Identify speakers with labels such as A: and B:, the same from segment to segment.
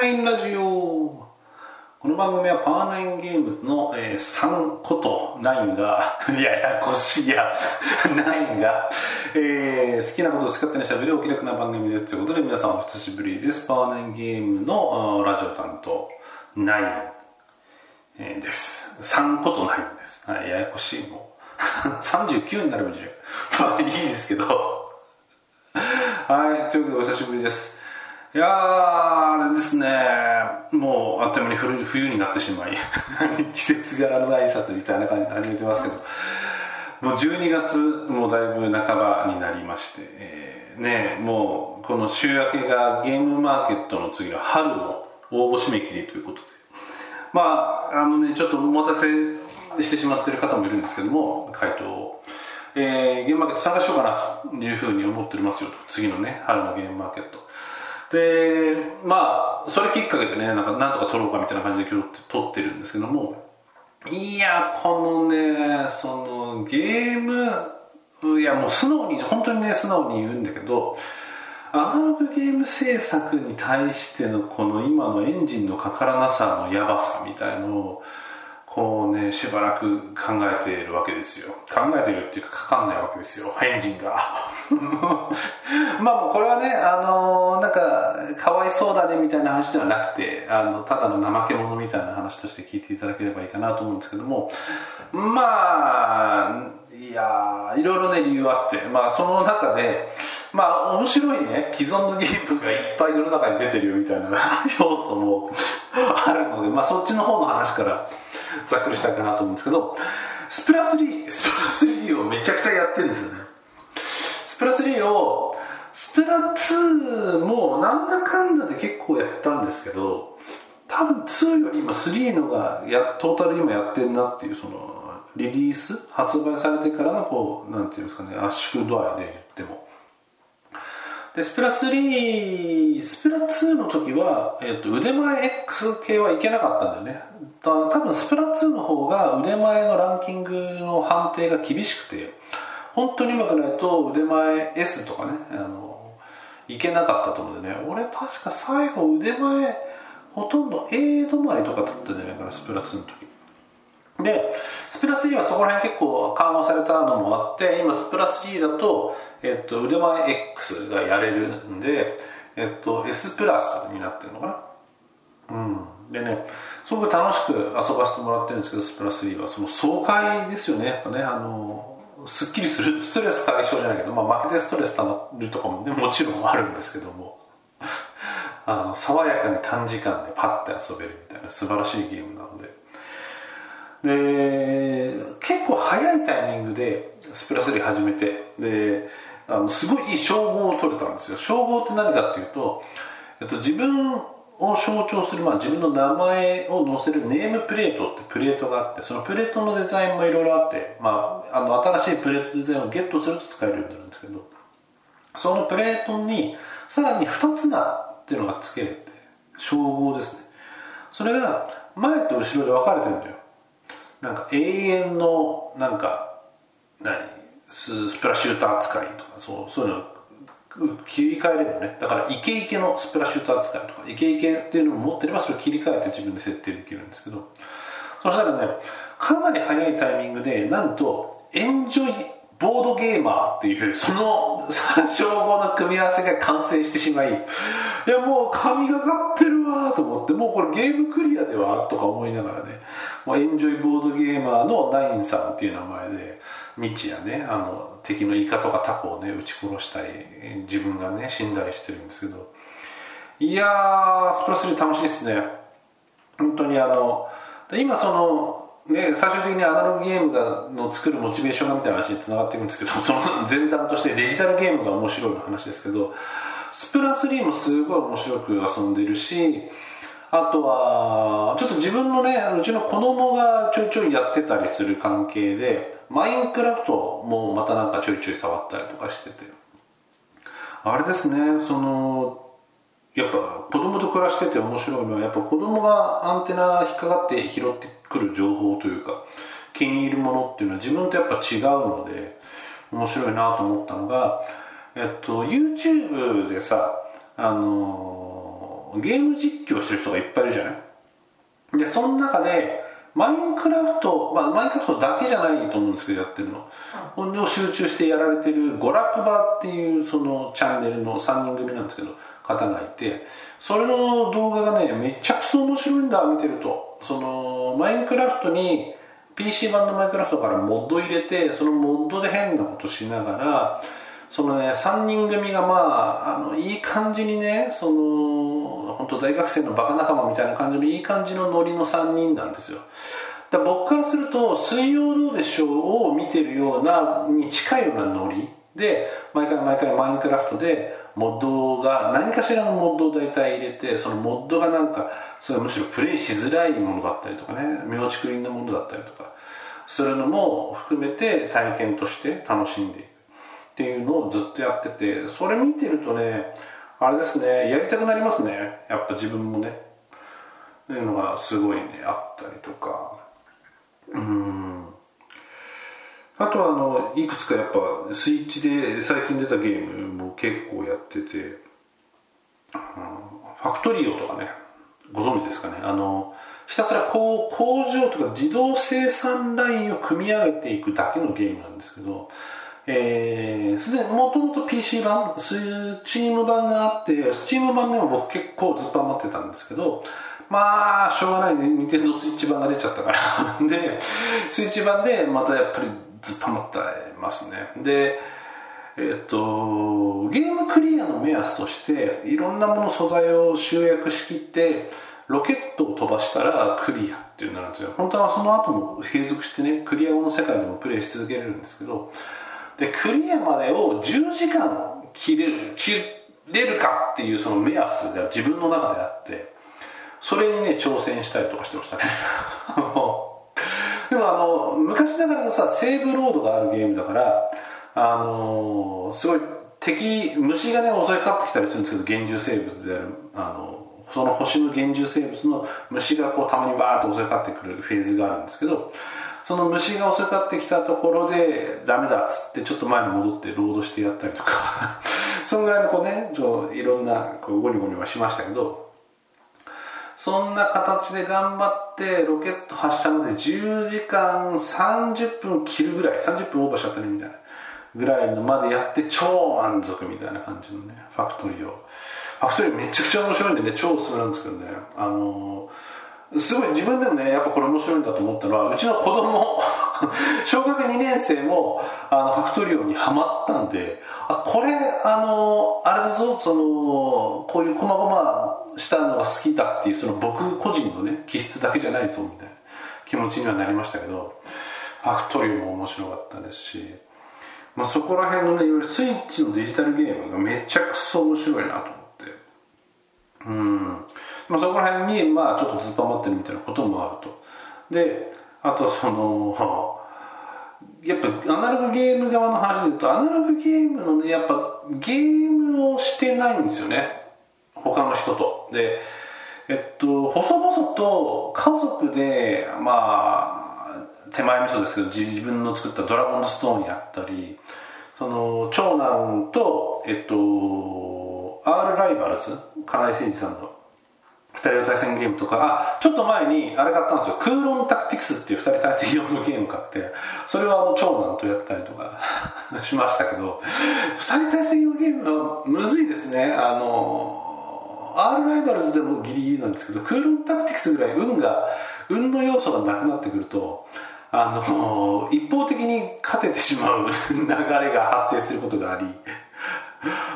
A: ナインラジオ。この番組はパワーナインゲームズの、えー、3こと9が ややこしいや 9が、えー、好きなことを使ってねしゃべるお気楽な番組です。ということで皆さんお久しぶりです。パワーナインゲームのラジオ担当9、えー、です。3こと9です、はい、ややこしいもう。39になるんじゃまあいいですけど。はいというわけでお久しぶりです。いやーあれですね。もうあっという間に冬になってしまい 季節柄の挨拶みたいな感じで始めてますけど。もう12月もうだいぶ半ばになりまして、えー、ねもうこの週明けがゲームマーケットの次の春の応募締め切りということで。まああのねちょっとお待たせしてしまってる方もいるんですけども回答を、えー、ゲームマーケット参加しようかなというふうに思っておりますよと。次のね春のゲームマーケット。でまあそれきっかけでねなんかなんとか撮ろうかみたいな感じで今日撮ってるんですけどもいやこのねそのゲームいやもう素直にね本当にね素直に言うんだけどアナログゲーム制作に対してのこの今のエンジンのかからなさのやばさみたいのをこうねしばらく考えているわけですよ。考えてるっていうかかかんないわけですよ。エンジンが。まあもうこれはねあのー、なんかかわいそうだねみたいな話ではなくてあのただの怠け者みたいな話として聞いていただければいいかなと思うんですけども。まあいやいろいろね理由あって。まあその中でまあ面白いね既存のゲームがいっぱい世の中に出てるよみたいな要素もあるのでまあそっちの方の話からざっくりしたいかなと思うんですけどスプラ3スプラ3をめちゃくちゃやってるんですよね。スプラ3をスプラ2もなんだかんだで結構やったんですけど多分2より今3のがやトータル今やってんなっていうそのリリース発売されてからのこうなんていうんですかね圧縮度合いで言っても。でスプラ3スプラ2の時は、えーと、腕前 X 系はいけなかったんだよね。た多分スプラ2の方が腕前のランキングの判定が厳しくて本当にうまくないと腕前 S とかねあのいけなかったと思うんでね。俺確か最後腕前ほとんど A 止まりとかだったんじゃないかなスプラ2の時。でスプラ3はそこら辺結構緩和されたのもあって今スプラ3だとえっと、腕前 X がやれるんで、えっと、S プラスになってるのかな？うん。でねすごく楽しく遊ばせてもらってるんですけどスプラス3は。その爽快ですよね。やっぱねあのすっきりする。ストレス解消じゃないけど、まあ、負けてストレスたまるとかもね もちろんあるんですけども。あの爽やかに短時間でパッて遊べるみたいな素晴らしいゲームなので。で結構早いタイミングでスプラス3始めてであのすごいいい称号を取れたんですよ。称号って何かっていうと、えっと、自分を象徴する、まあ、自分の名前を載せるネームプレートってプレートがあってそのプレートのデザインもいろいろあって、まあ、あの新しいプレートデザインをゲットすると使えるようになるんですけどそのプレートにさらに2つなっていうのが付けれて称号ですね。それが前と後ろで分かれてるんだよ。なんか永遠のなんか何？スプラシューター扱いとかそうそういうの切り替えれるねだからイケイケのスプラシューター扱いとかイケイケっていうのを持ってればそれを切り替えて自分で設定できるんですけどそしたらねかなり早いタイミングでなんとエンジョイボードゲーマーっていうその 称号の組み合わせが完成してしまいいやもう神がかってるわと思ってもうこれゲームクリアではとか思いながらねもうエンジョイボードゲーマーのナインさんっていう名前で日夜ねあの敵のイカとかタコをね撃ち殺したり自分がね死んだりしてるんですけど。いやースプラス3楽しいですね。本当にあの今そのね、最終的にアナログゲームがの作るモチベーションがみたいな話につながっていくんですけど その前段としてデジタルゲームが面白いの話ですけどスプラ3もすごい面白く遊んでるしあとはちょっと自分のねうちの子供がちょいちょいやってたりする関係でマインクラフトもまたなんかちょいちょい触ったりとかしてて。あれですねそのやっぱ子供と暮らしてて面白いのはやっぱ子供がアンテナ引っかかって拾ってくる情報というか気に入るものっていうのは自分とやっぱ違うので面白いなと思ったのがえっと YouTube でさあののゲーム実況してる人がいっぱいいるじゃない？でその中でマインクラフト、まあ、マインクラフトだけじゃないと思うんですけどやってるの、ほん、を集中してやられてる娯楽場っていうそのチャンネルの3人組なんですけど方がいてそれの動画がねめちゃくちゃ面白いんだ見てると。そのマインクラフトに PC 版のマインクラフトからモッド入れてそのモッドで変なことしながらそのね3人組がまああのいい感じにねその本当大学生のバカ仲間みたいな感じのいい感じのノリの3人なんですよ。だ僕からすると「水曜どうでしょう」を見てるようなに近いようなノリ。で毎回毎回マインクラフトでモッドが何かしらのモッドを大体入れてそのモッドがなんかそれむしろプレイしづらいものだったりとかね身の竹林なものだったりとかするのも含めて体験として楽しんでいく。っていうのをずっとやっててそれ見てるとねあれですねやりたくなりますね。やっぱ自分もね。っていうのがすごいねあったりとか。うん。あとはあのいくつかやっぱスイッチで最近出たゲームも結構やってて、うん、ファクトリオとかねご存知ですかね。あのひたすらこう工場とか自動生産ラインを組み上げていくだけのゲームなんですけどえー、すでにもともと PC 版スチーム版があってスチーム版でも僕結構ずっと余ってたんですけどまあしょうがないね。任天堂スイッチ版が出ちゃったから。でスイッチ版でまたやっぱりずっと余ってますね。でえっとゲームクリアの目安としていろんなもの素材を集約しきってロケットを飛ばしたらクリアっていうのなんですよ。本当はその後も継続してねクリア後の世界でもプレイし続けれるんですけどでクリアまでを10時間切れる切れるかっていうその目安が自分の中であってそれにね挑戦したりとかしてましたね。でもあの昔ながらのさセーブロードがあるゲームだからあのすごい敵虫がね襲いかかってきたりするんですけど厳重生物であるあのその星の厳重生物の虫がこうたまにバーッと襲いかかってくるフェーズがあるんですけどその虫が襲いかかってきたところでダメだっつってちょっと前に戻ってロードしてやったりとか。そのぐらいのこうねちょいろんなこうゴニゴニはしましたけど。そんな形で頑張ってロケット発射まで10時間30分切るぐらい30分オーバーしちゃったねみたいなぐらいのまでやって超満足みたいな感じのねファクトリーを。ファクトリーめちゃくちゃ面白いんでね超おすすめなんですけどね。あのーすごい自分でもねやっぱこれ面白いんだと思ったのはうちの子供 小学2年生もあのファクトリオにはまったんであこれあのあれだぞそのこういう細々したのが好きだっていうその僕個人のね気質だけじゃないぞみたいな気持ちにはなりましたけどファクトリオも面白かったですし、まあ、そこら辺のねいわゆるスイッチのデジタルゲームがめちゃくそ面白いなと思って。うん。まあ、そこら辺にまあちょっとずっと余ってるみたいなこともあると。であとその やっぱアナログゲーム側の話で言うとアナログゲームのねやっぱゲームをしてないんですよね。他の人と。でえっと細々と家族でまあ手前味噌ですけど自分の作ったドラゴンストーンやったりその長男とえっと R ライバルズ金井誠司さんの2人用対戦ゲームとか。あちょっと前にあれ買ったんですよ。クーロンタクティクスっていう2人対戦用のゲーム買って。それはあの長男とやったりとか しましたけど。2人対戦用ゲームはむずいですね。あの R ライバルズでもギリギリなんですけどクーロンタクティクスぐらい運が運の要素がなくなってくるとあの一方的に勝ててしまう 流れが発生することがあり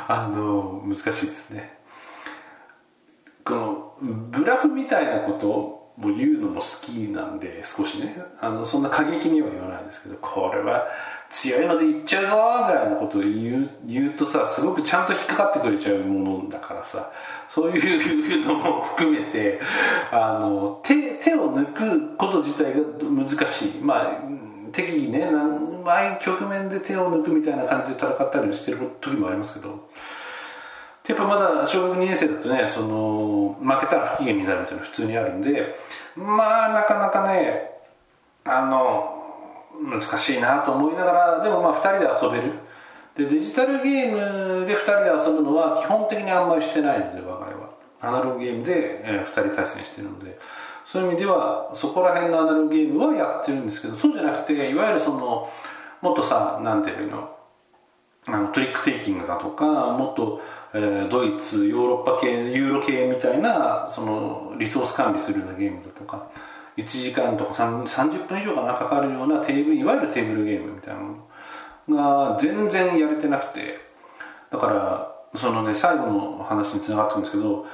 A: あの難しいですね。このブラフみたいなことを言うのも好きなんで少しね。あのそんな過激には言わないんですけどこれは強いので言っちゃうぞぐらいのことを言う言うとさすごくちゃんと引っかかってくれちゃうものだからさそういうのも含めてあの手手を抜くこと自体が難しい。まあ適宜ね前局面で手を抜くみたいな感じで戦ったりしてる時もありますけどやっぱまだ小学2年生だとねその負けたら不機嫌になるみたいなの普通にあるんでまあなかなかねあの難しいなと思いながらでもまあ2人で遊べる。でデジタルゲームで2人で遊ぶのは基本的にあんまりしてないので我が家は。アナログゲームで、えー、2人対戦してるので。そういう意味ではそこら辺のアナログゲームはやってるんですけどそうじゃなくていわゆるそのもっとさ何ていうのあのトリックテイキングだとかもっと、えー、ドイツヨーロッパ系ユーロ系みたいなそのリソース管理するようなゲームだとか1時間とか30分以上かなかかるようなテーブルいわゆるテーブルゲームみたいなのが全然やれてなくてだからそのね最後の話につながってるんですけど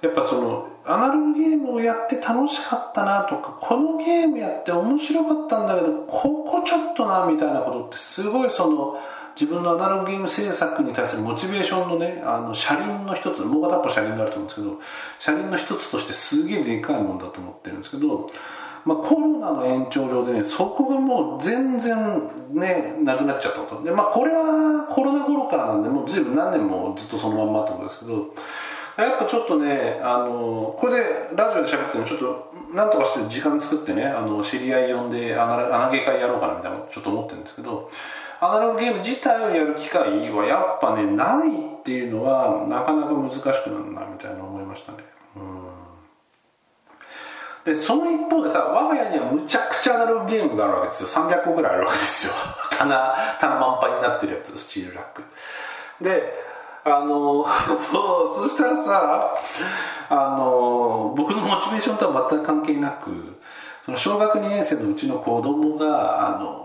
A: やっぱそのアナログゲームをやって楽しかったなとかこのゲームやって面白かったんだけどここちょっとなみたいなことってすごいその自分のアナログゲーム制作に対するモチベーションのねあの車輪の一つもう片っぽ車輪があると思うんですけど車輪の一つとしてすげえでかいもんだと思ってるんですけど、まあ、コロナの延長上でねそこがもう全然ねなくなっちゃったこと。でまあこれはコロナ頃からなんでもう随分何年もずっとそのまんまってことですけどやっぱちょっとねあのこれでラジオで喋ってもちょっとなんとかして時間作ってねあの知り合い呼んで穴穴毛会やろうかなみたいなちょっと思ってるんですけどアナログゲーム自体をやる機会はやっぱねないっていうのはなかなか難しくなるなみたいな思いましたね。でその一方でさ我が家にはむちゃくちゃアナログゲームがあるわけですよ。300個ぐらいあるわけですよ。棚棚満杯になってるやつスチールラック。であの そうそしたらさあの僕のモチベーションとは全く関係なくその小学2年生のうちの子供があの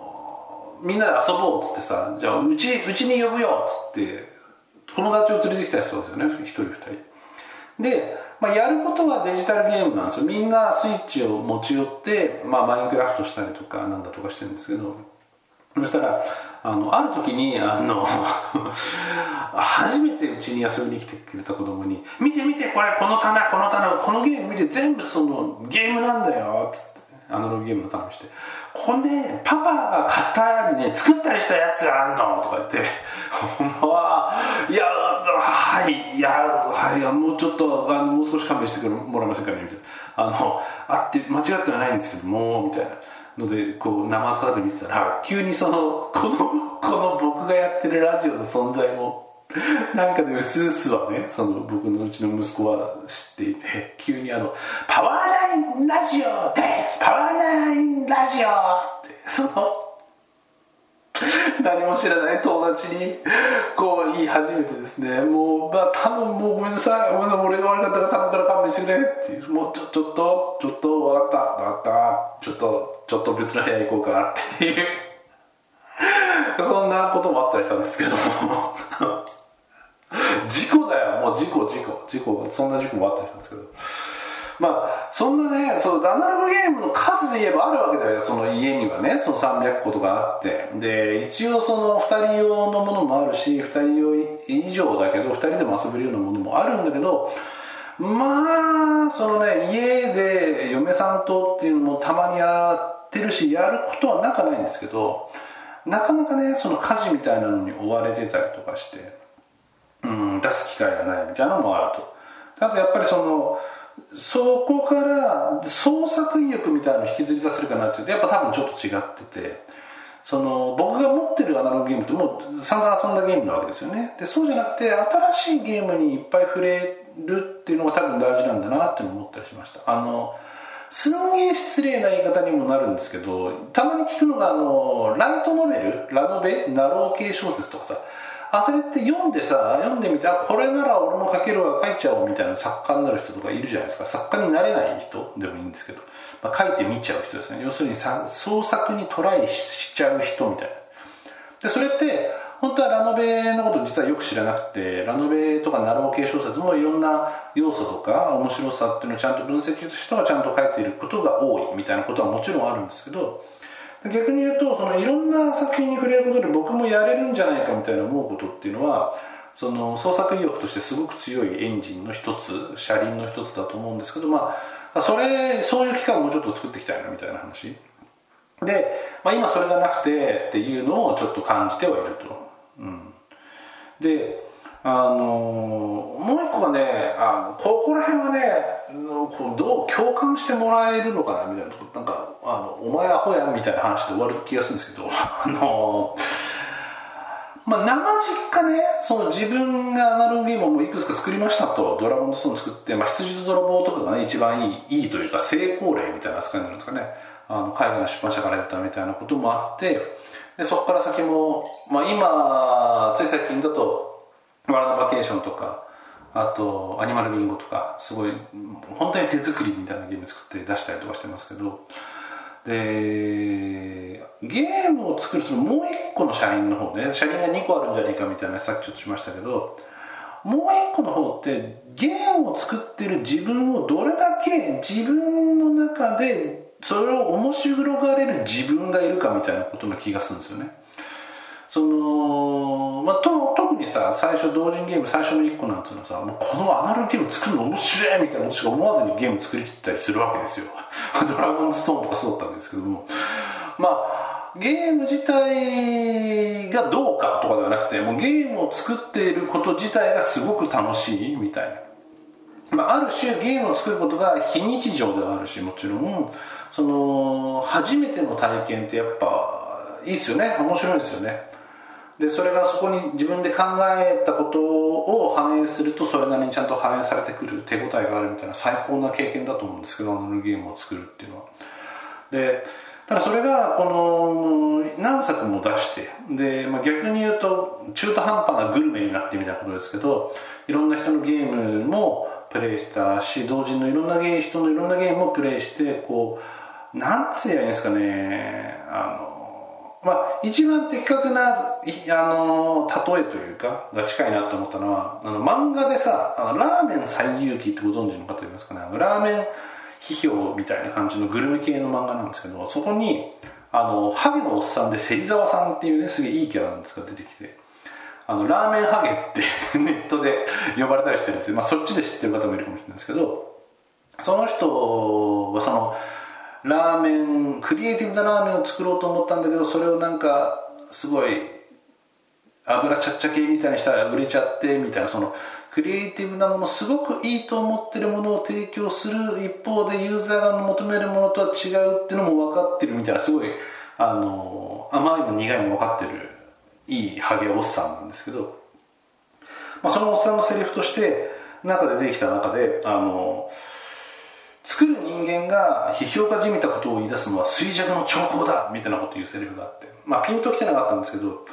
A: みんなで遊ぼうっつってさじゃあうちうちに呼ぶよっつって友達を連れてきた人ですよね1人2人。で、まあ、やることはデジタルゲームなんですよ。みんなスイッチを持ち寄って、まあ、マインクラフトしたりとかなんだとかしてるんですけど。そしたらあのある時にあの 初めてうちに遊びに来てくれた子供に「見て見てこれこの棚この棚このゲーム見て全部そのゲームなんだよ」っつってアナログゲームの棚して「これねパパが買ったりね作ったりしたやつがあんの」とか言って「ほんまはいやはいいやはいもうちょっとあのもう少し勘弁してもらえませんかね」みたいな「あのあって間違ってはないんですけども」みたいな。のでこう生温かく見てたら急にそのこのこの僕がやってるラジオの存在もなんかでもスースはねその僕のうちの息子は知っていて急にあの「パワーナインラジオです！パワーナインラジオ!」ってその何も知らない友達にこう言い始めてですねもう、まあ、多分もうごめんなさい。ごめんなさい。俺が悪かったから頼むから勘弁してくれっていうもうちょちょっとちょっと分かった分かったちょっとちょっと別の部屋行こうかっていう。そんなこともあったりしたんですけども。事故だよ。もう事故事故。事故そんな事故もあったりしたんですけど。まあそんなねそのアナログゲームの数で言えばあるわけだよ。その家にはねその300個とかあって。で一応その2人用のものもあるし2人用以上だけど2人でも遊べるようなものもあるんだけどまあそのね家で嫁さんとっていうのもたまにやってるしやることはなかないんですけどなかなかねその家事みたいなのに追われてたりとかして、うん、出す機会がないみたいなのもあると。あとやっぱりそのそこから創作意欲みたいなのを引きずり出せるかなっていうとやっぱ多分ちょっと違ってて。その僕が持ってるアナログゲームってもう散々遊んだゲームなわけですよね。でそうじゃなくて新しいゲームにいっぱい触れるっていうのが多分大事なんだなって思ったりしました。あのすんげえ失礼な言い方にもなるんですけどたまに聞くのがあのライトノベル？ラノベ？ナロー系小説とかさ。あそれって読んでさ読んでみてあこれなら俺も書けるわ書いちゃおうみたいな作家になる人とかいるじゃないですか。作家になれない人でもいいんですけど、まあ、書いてみちゃう人ですね。要するにさ創作にトライしちゃう人みたいな。でそれって本当はラノベのこと実はよく知らなくてラノベとかナロー系小説もいろんな要素とか面白さっていうのをちゃんと分析した人がちゃんと書いていることが多いみたいなことはもちろんあるんですけど逆に言うとそのいろんな作品に触れることで僕もやれるんじゃないかみたいな思うことっていうのはその創作意欲としてすごく強いエンジンの一つ車輪の一つだと思うんですけどまあそれそういう期間をもうちょっと作っていきたいなみたいな話。で、まあ、今それがなくてっていうのをちょっと感じてはいると、うん、であのもう一個がねあここら辺はねこうどう共感してもらえるのかなみたいなとこなんかお前アホやんみたいな話で終わる気がするんですけど あのまあ生実家ねその自分がアナログゲームをもういくつか作りましたとドラゴンズストーン作って、まあ、羊と泥棒とかがね一番いいいいというか成功例みたいな扱いになるんですかね。あの海外の出版社からやったみたいなこともあってでそこから先も、まあ、今つい最近だと「ワールドバケーション」とかあと「アニマルビンゴ」とかすごい本当に手作りみたいなゲーム作って出したりとかしてますけどでゲームを作るそのもう一個の社員の方ね社員が2個あるんじゃねえかみたいなさっきちょっとしましたけどもう一個の方ってゲームを作ってる自分をどれだけ自分の中でそれを面白がれる自分がいるかみたいなことの気がするんですよね。その、まあ、と特にさ最初同人ゲーム最初の1個なんていうのはさもうこのアナログゲーム作るの面白いみたいなことしか思わずにゲーム作りきったりするわけですよ。ドラゴンストーンとかそうだったわけですけども。まあゲーム自体がどうかとかではなくてもうゲームを作っていること自体がすごく楽しいみたいな、まあ、ある種ゲームを作ることが非日常ではあるしもちろん。その初めての体験ってやっぱいいっすよね。面白いですよね。でそれがそこに自分で考えたことを反映するとそれなりにちゃんと反映されてくる手応えがあるみたいな最高な経験だと思うんですけどアナログゲームを作るっていうのは。でただそれがこの何作も出してで、まあ、逆に言うと中途半端なグルメになってみたいなことですけどいろんな人のゲームもプレイしたし同時のいろんなゲー人のいろんなゲームもプレイしてこうなんつうやいいんですかねあのまあ一番的確なあの例えというかが近いなと思ったのはあの漫画でさあのラーメン最勇気ってご存知の方いますかね？あのラーメン批評みたいな感じのグルメ系の漫画なんですけどそこにあのハゲのおっさんで芹沢さんっていうねすげえいいキャラなんですが出てきて。あのラーメンハゲってネットで呼ばれたりしてるんですよ、まあ、そっちで知ってる方もいるかもしれないんですけどその人はそのラーメンクリエイティブなラーメンを作ろうと思ったんだけどそれをなんかすごい油ちゃっちゃ系みたいにしたら売れちゃってみたいなそのクリエイティブなものすごくいいと思ってるものを提供する一方でユーザーが求めるものとは違うっていうのも分かってるみたいなすごいあの甘いも苦いも分かってるいいハゲおっさんなんですけど、まあ、そのおっさんのセリフとして中で出てきた中であの作る人間が批評家じみたことを言い出すのは衰弱の兆候だみたいなこと言うセリフがあって。まあピンときてなかったんですけど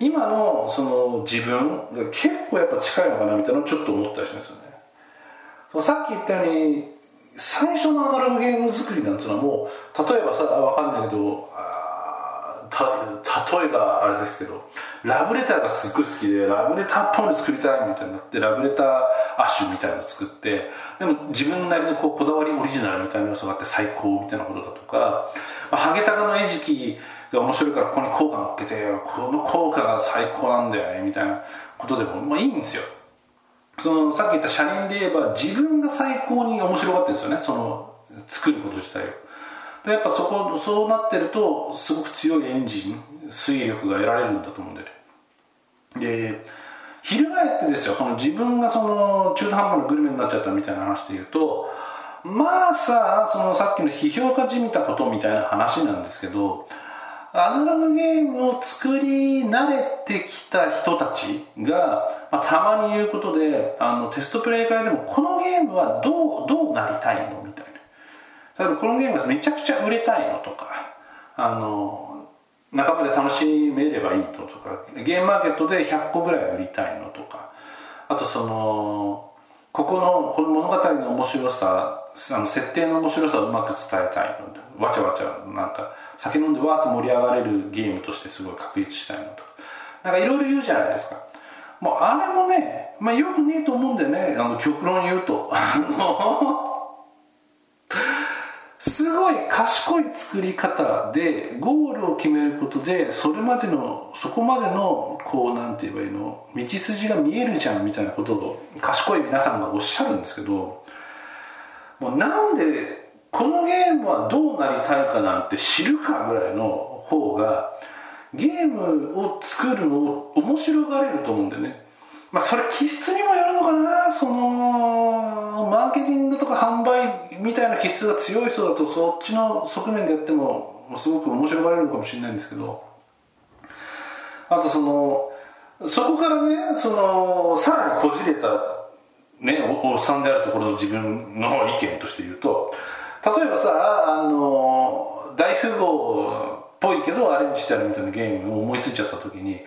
A: 今のその自分が結構やっぱ近いのかなみたいなのをちょっと思ったりしますよね。さっき言ったように最初のアナログゲーム作りなんていうのはもう例えばさ分かんないけど例えばあれですけどラブレターがすっごい好きでラブレターっぽいの作りたいみたいになってラブレターアッシュみたいなのを作ってでも自分なりのこうこだわりオリジナルみたいな要素があって最高みたいなことだとか、まあ、ハゲタカの餌食が面白いからここに効果乗っけてこの効果が最高なんだよねみたいなことでも、まあ、いいんですよ。そのさっき言った車輪で言えば自分が最高に面白がってるんですよねその作ること自体を。でやっぱそこそうなってるとすごく強いエンジン推力が得られるんだと思うんでで翻ってですよその自分がその中途半端なグルメになっちゃったみたいな話で言うとまあさそのさっきの批評家じみたことみたいな話なんですけどアナログゲームを作り慣れてきた人たちが、まあ、たまに言うことであのテストプレイ会でもこのゲームはどうどうなりたいのたいな例えばこのゲームがめちゃくちゃ売れたいのとかあの仲間で楽しめればいいのとかゲームマーケットで100個ぐらい売りたいのとかあとそのここのこの物語の面白さあの設定の面白さをうまく伝えたいのわちゃわちゃなんか酒飲んでわーっと盛り上がれるゲームとしてすごい確立したいのとか。なんかいろいろ言うじゃないですか。もうあれもね、まあ、よくねえと思うんでね。あの極論言うと。あのすごい賢い作り方でゴールを決めることでそれまでのそこまでのこうなんて言えばいいの道筋が見えるじゃんみたいなことを賢い皆さんがおっしゃるんですけどもうなんでこのゲームはどうなりたいかなんて知るかぐらいの方がゲームを作るのを面白がれると思うんだよね。まあそれ気質にもよるのかなそのマーケティングとか販売みたいな気質が強い人だとそっちの側面でやってもすごく面白がれるかもしれないんですけど。あとそのそこからねそのさらにこじれた、ね、おおっさんであるところの自分の意見として言うと例えばさあの大富豪っぽいけどアレンジしてあるみたいなゲームを思いついちゃった時に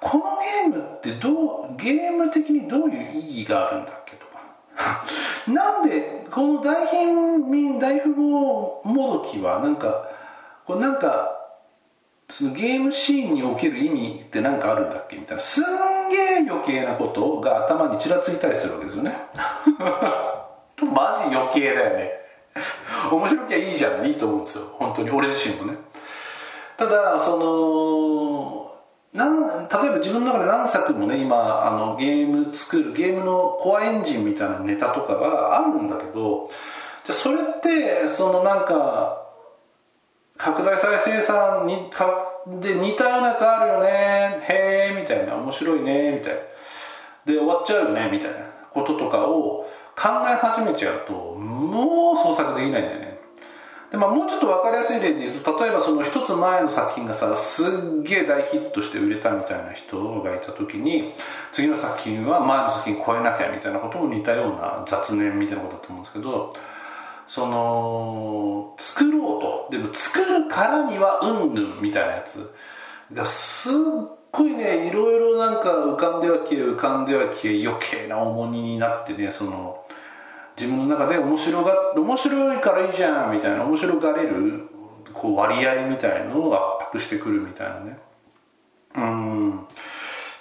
A: このゲームってどうゲーム的にどういう意義があるんだ なんでこの大貧民大富豪もどきはなんかこれなんかそのゲームシーンにおける意味って何かあるんだっけみたいな。すんげえ余計なことが頭にちらついたりするわけですよね。マジ余計だよね。面白きゃいいじゃん。いいと思うんですよ。本当に。俺自身もね。ただそのなん例えば自分の中で何作もね今あのゲーム作るゲームのコアエンジンみたいなネタとかがあるんだけどじゃあそれってそのなんか拡大再生産にかで似たようなやつあるよねへえみたいな面白いねみたいな。で終わっちゃうよねみたいなこととかを考え始めちゃうともう創作できないんだよね。で、まあ、もうちょっと分かりやすい例で言うと例えばその一つ前の作品がさすっげえ大ヒットして売れたみたいな人がいた時に次の作品は前の作品超えなきゃみたいなことも似たような雑念みたいなことだと思うんですけどその作ろうと。でも作るからにはうんぬんみたいなやつがすっごいねいろいろなんか浮かんでは消え浮かんでは消え余計な重荷になってねその自分の中で面白が面白いからいいじゃんみたいな面白がれるこう割合みたいなのを圧迫してくるみたいなね。うん。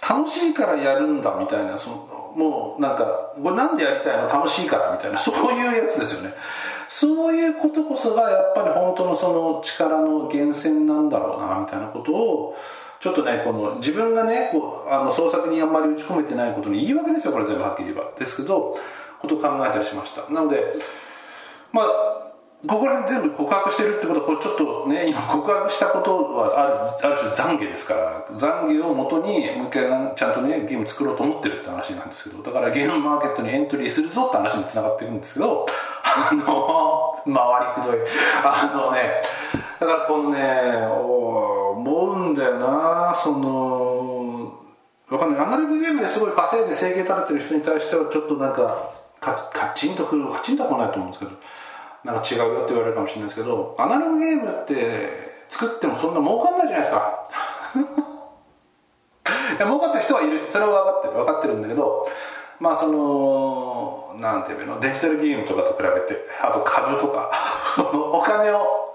A: 楽しいからやるんだみたいなそのもうなんかこれなんでやりたいの？楽しいからみたいなそういうやつですよね。そういうことこそがやっぱり本当のその力の源泉なんだろうなみたいなことをちょっとねこの自分がねこうあの創作にあんまり打ち込めてないことに言い訳ですよこれ全部はっきり言えば。ですけどことを考えたりしました。なのでまあここら辺全部告白してるってことはこれちょっとね今告白したことはあるある種懺悔ですから懺悔をもとにもう一回ちゃんとねゲーム作ろうと思ってるって話なんですけどだからゲームマーケットにエントリーするぞって話につながっていくんですけどあの回りくどい。あのねだからこのね思うんだよなそのわかんない。アナログゲームですごい稼いで生計立ててる人に対してはちょっとなんかカカチンとくるカチンとは来ないと思うんですけどなんか違うよって言われるかもしれないですけどアナログゲームって作ってもそんな儲かんないじゃないですか。いや儲かってる人はいる。それは分かってる。分かってるんだけどまあそのなんていうの？デジタルゲームとかと比べてあと株とか お金を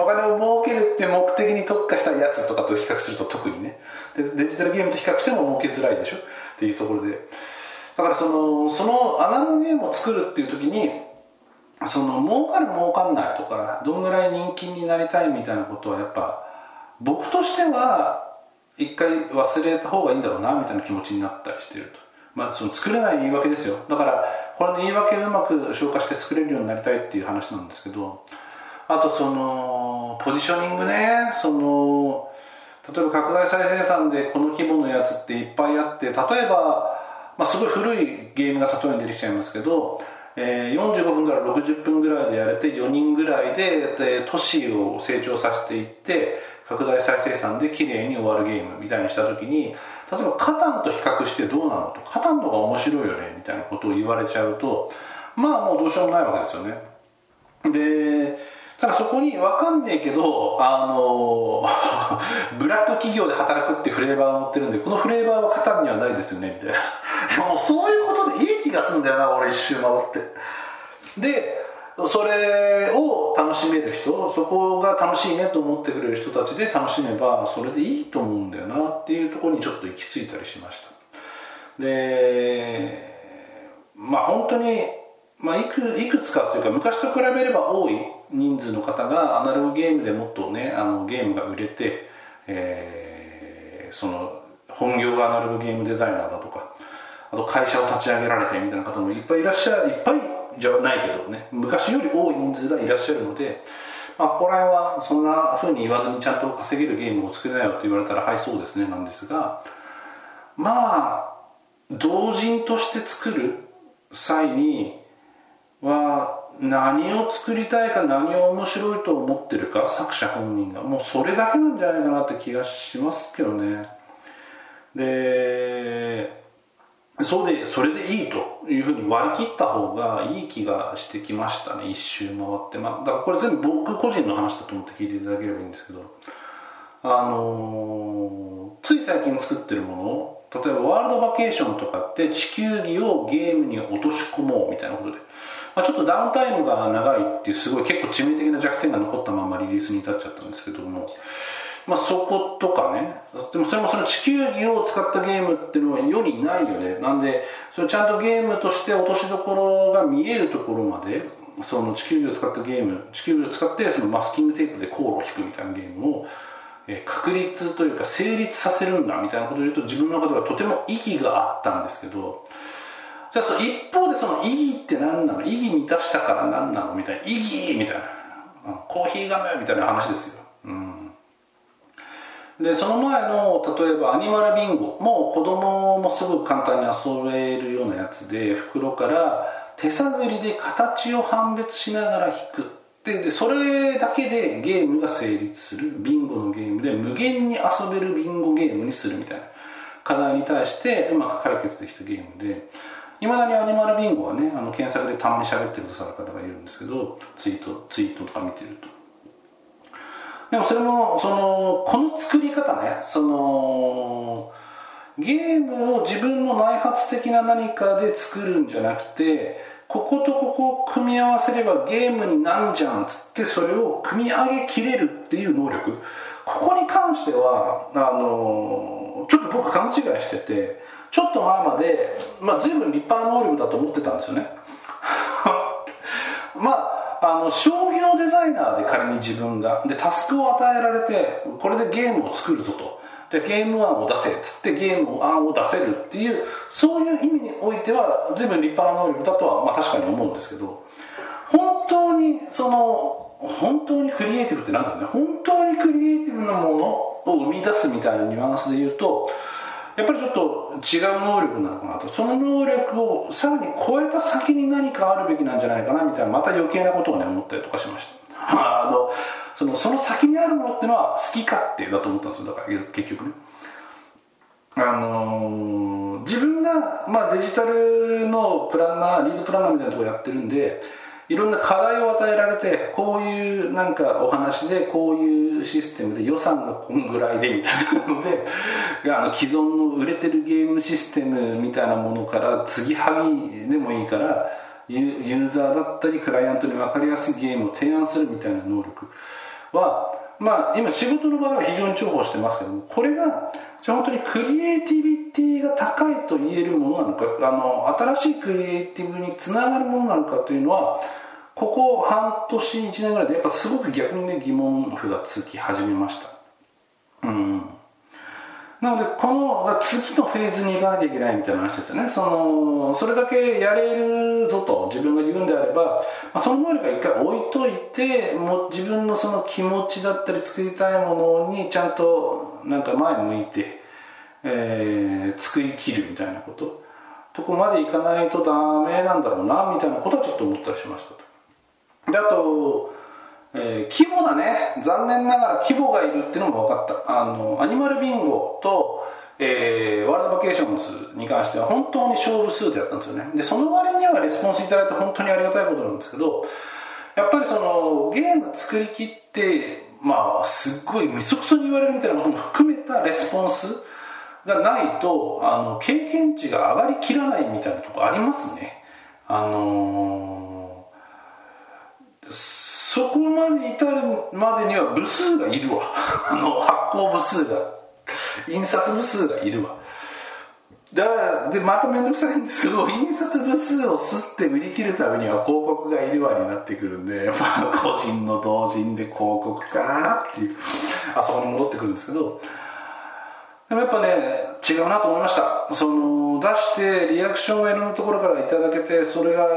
A: お金を儲けるって目的に特化したやつとかと比較すると特にね。デジタルゲームと比較しても儲けづらいでしょ？っていうところでだからそのそのアナログゲームを作るっていう時にその儲かる儲かんないとかどんぐらい人気になりたいみたいなことはやっぱ僕としては一回忘れた方がいいんだろうなみたいな気持ちになったりしてると。まあその作れない言い訳ですよ。だからこれの言い訳をうまく消化して作れるようになりたいっていう話なんですけどあとそのポジショニングね。その例えば拡大再生産でこの規模のやつっていっぱいあって例えばまあ、すごい古いゲームが例えに出てきちゃいますけど、えー、45分から60分ぐらいでやれて4人ぐらいでで都市を成長させていって拡大再生産で綺麗に終わるゲームみたいにした時に例えばカタンと比較してどうなのとカタンの方が面白いよねみたいなことを言われちゃうとまあもうどうしようもないわけですよね。でただそこに分かんねえけどあの ブラック企業で働くってフレーバーが載ってるんでこのフレーバーはカタンにはないですよねみたいな。もうそういうことでいい気がするんだよな俺一周回って。でそれを楽しめる人そこが楽しいねと思ってくれる人たちで楽しめばそれでいいと思うんだよなっていうところにちょっと行き着いたりしました。でまあ本当に、まあ、いくいくつかっていうか昔と比べれば多い人数の方がアナログゲームでもっとねあのゲームが売れて、えー、その本業がアナログゲームデザイナーだとかあと会社を立ち上げられてみたいな方もいっぱいいらっしゃるいっぱいじゃないけどね昔より多い人数がいらっしゃるので、まあ、ここら辺はそんなふうに言わずにちゃんと稼げるゲームを作れないよって言われたらはいそうですねなんですがまあ同人として作る際には何を作りたいか何を面白いと思ってるか作者本人が。もうそれだけなんじゃないかなって気がしますけどね。でそれでそれでいいというふうに割り切った方がいい気がしてきましたね。一周回って。まあだからこれ全部僕個人の話だと思って聞いていただければいいんですけど。あのー、つい最近作ってるもの例えばワールドバケーションとかって地球儀をゲームに落とし込もうみたいなことで、まあ、ちょっとダウンタイムが長いっていうすごい結構致命的な弱点が残ったままリリースに至っちゃったんですけども。まあ、そことかね。でもそれもその地球儀を使ったゲームっていうのは世にないよね。なんでそれちゃんとゲームとして落としどころが見えるところまでその地球儀を使ったゲーム地球儀を使ってそのマスキングテープで航路を引くみたいなゲームを、確立というか成立させるんだみたいなことを言うと自分の中ではとても意義があったんですけどじゃあそ一方でその意義って何なの？意義満たしたから何なの？みたいな。意義みたいな。コーヒーガムみたいな話ですよ、うん。でその前の例えばアニマルビンゴもう子供もすぐ簡単に遊べるようなやつで袋から手探りで形を判別しながら引く。でそれだけでゲームが成立する。ビンゴのゲームで無限に遊べるビンゴゲームにするみたいな。課題に対してうまく解決できたゲームで。いまだにアニマルビンゴはねあの検索でたまに喋ってるとさる方がいるんですけどツイートツイートとか見てると。でもそれもそのこの作り方ねそのゲームを自分の内発的な何かで作るんじゃなくてこことここを組み合わせればゲームになんじゃんっつってそれを組み上げきれるっていう能力。ここに関してはあのちょっと僕勘違いしててちょっと前まで、まあ、随分立派な能力だと思ってたんですよね。まああの商業デザイナーで仮に自分がでタスクを与えられてこれでゲームを作るぞと。でゲーム案を出せっつってゲーム案を出せるっていうそういう意味においては随分立派な能力だとは、まあ、確かに思うんですけど本当にその本当にクリエイティブってなんだろうね。本当にクリエイティブなものを生み出すみたいなニュアンスで言うとやっぱりちょっと違う能力なのかなと。その能力をさらに超えた先に何かあるべきなんじゃないかなみたいなまた余計なことをね思ったりとかしました。あのそのその先にあるものっていうのは好き勝手だと思ったんですよだから結局ね。あのー、自分が、まあ、デジタルのプランナーリードプランナーみたいなとこやってるんでいろんな課題を与えられてこういうなんかお話でこういうシステムで予算がこんぐらいでみたいなので あの既存の売れてるゲームシステムみたいなものから継ぎはぎでもいいからユーザーだったりクライアントに分かりやすいゲームを提案するみたいな能力はまあ今仕事の場では非常に重宝してますけどもこれが本当にクリエイティビティが高いと言えるものなのかあの新しいクリエイティブにつながるものなのかというのはここ半年1年ぐらいでやっぱすごく逆にね疑問符がつき始めました。うん。なのでこの次のフェーズに行かなきゃいけないみたいな話ですよね。そのそれだけやれるぞと自分が言うんであれば、まあ、その能力は一回置いといても自分のその気持ちだったり作りたいものにちゃんとなんか前向いて、えー、作りきるみたいなこと。とこまでいかないとダメなんだろうなみたいなことはちょっと思ったりしましたと。であと、えー、規模だね。残念ながら規模がいるっていうのも分かった。あのアニマルビンゴと、えー、ワールドバケーションズに関しては本当に少部数でやったんですよね。でその割にはレスポンスいただいて本当にありがたいことなんですけどやっぱりそのゲーム作りきってまあすっごいみそくそに言われるみたいなことも含めたレスポンスがないとあの経験値が上がりきらないみたいなとこありますね。あのーそこまで至るまでには部数がいるわ。あの発行部数が印刷部数がいるわ。だからでまた面倒くさいんですけど 印刷部数を吸って売り切るためには広告がいるわになってくるんで、まあ、個人の同人で広告かっていう。あそこに戻ってくるんですけど。でもやっぱね違うなと思いました。その出してリアクションをいろんなところからいただけてそれが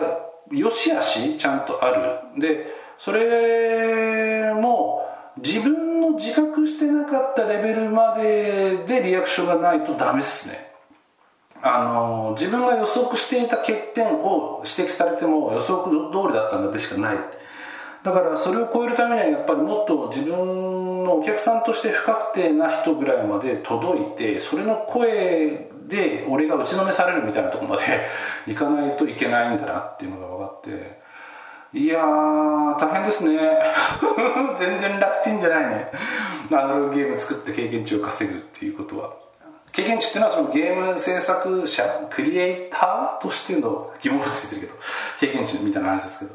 A: 良し悪しちゃんとある。でそれも自分の自覚してなかったレベルまででリアクションがないとダメっすね。あの自分が予測していた欠点を指摘されても予測通りだったんだってしかない。だからそれを超えるためにはやっぱりもっと自分のお客さんとして不確定な人ぐらいまで届いてそれの声で俺が打ちのめされるみたいなとこまで いかないといけないんだなっていうのが分かって。いやー大変ですね。全然楽ちんじゃないね。アナログゲーム作って経験値を稼ぐっていうことは。経験値っていうのはそのゲーム制作者クリエイターとしての疑問がついてるけど経験値みたいな話ですけど。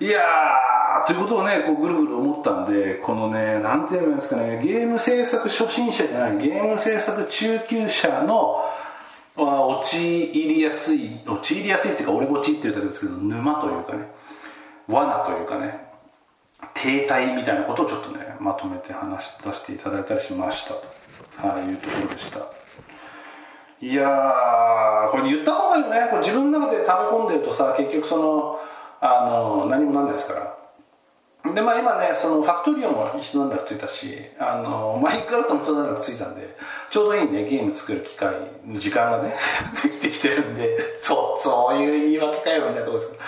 A: いやーということをねこうぐるぐる思ったんでこのねなんて言うんですかね。ゲーム制作初心者じゃないゲーム制作中級者の陥りやすい陥りやすいっていうか俺陥ってるだけですけど沼というかね。罠というかね停滞みたいなことをちょっとねまとめて話し出していただいたりしましたと、はい、いうところでした。いやーこれ言った方がいいよね。これ自分の中で溜め込んでるとさ結局そのあの何もなんないですから。でまあ今ねそのファクトリオも一段落ついたしあのマイクラフトも一段落ついたんでちょうどいいねゲーム作る機会の時間がね できてきてるんでそうそういう言い訳かよみたいなところですけど。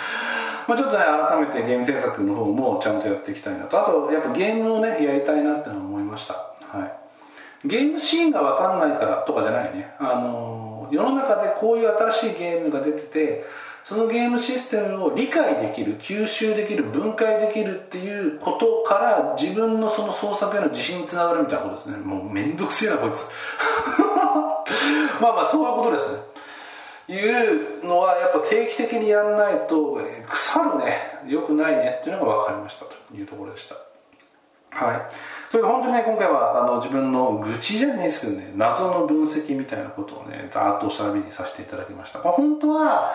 A: まあ、ちょっとね改めてゲーム制作の方もちゃんとやっていきたいなと。あとやっぱゲームをねやりたいなってのは思いました。はい。ゲームシーンが分かんないからとかじゃないね。あの世の中でこういう新しいゲームが出ててそのゲームシステムを理解できる吸収できる分解できるっていうことから自分のその創作への自信につながるみたいなことですね。もうめんどくせえなこいつ。まあまあそういうことですね。いうのはやっぱ定期的にやんないと腐るね。よくないね。っていうのが分かりましたと。いうところでした。はい。それで本当にね今回はあの自分の愚痴じゃないですけどね謎の分析みたいなことをねダーッとおしゃべりさせていただきました。これ本当は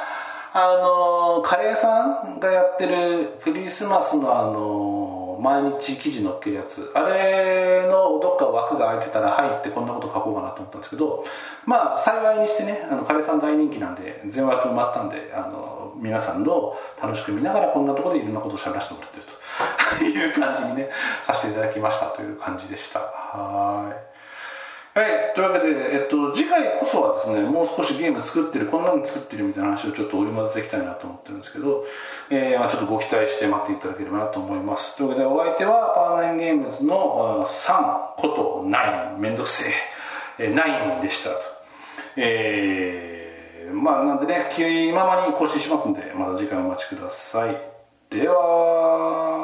A: あのカレーさんがやってるクリスマスのあの毎日記事載っけるやつ。あれのどっか枠が空いてたら入ってこんなこと書こうかなと思ったんですけどまあ幸いにしてねあのカレーさん大人気なんで全枠埋まったんであの皆さんの楽しく見ながらこんなところでいろんなことをしゃべらせてもらってるという感じにねさせていただきましたという感じでした。はい。はい、というわけで、えっと、次回こそはですね、もう少しゲーム作ってる、こんなの作ってるみたいな話をちょっと織り交ぜていきたいなと思ってるんですけど、えー、まあ、ちょっとご期待して待っていただければなと思います。というわけで、お相手はパワーナインゲームズの3こと9、めんどくせえ、えー、9でしたと。えー、まあ、なんでね、気ままに更新しますんで、また次回お待ちください。では、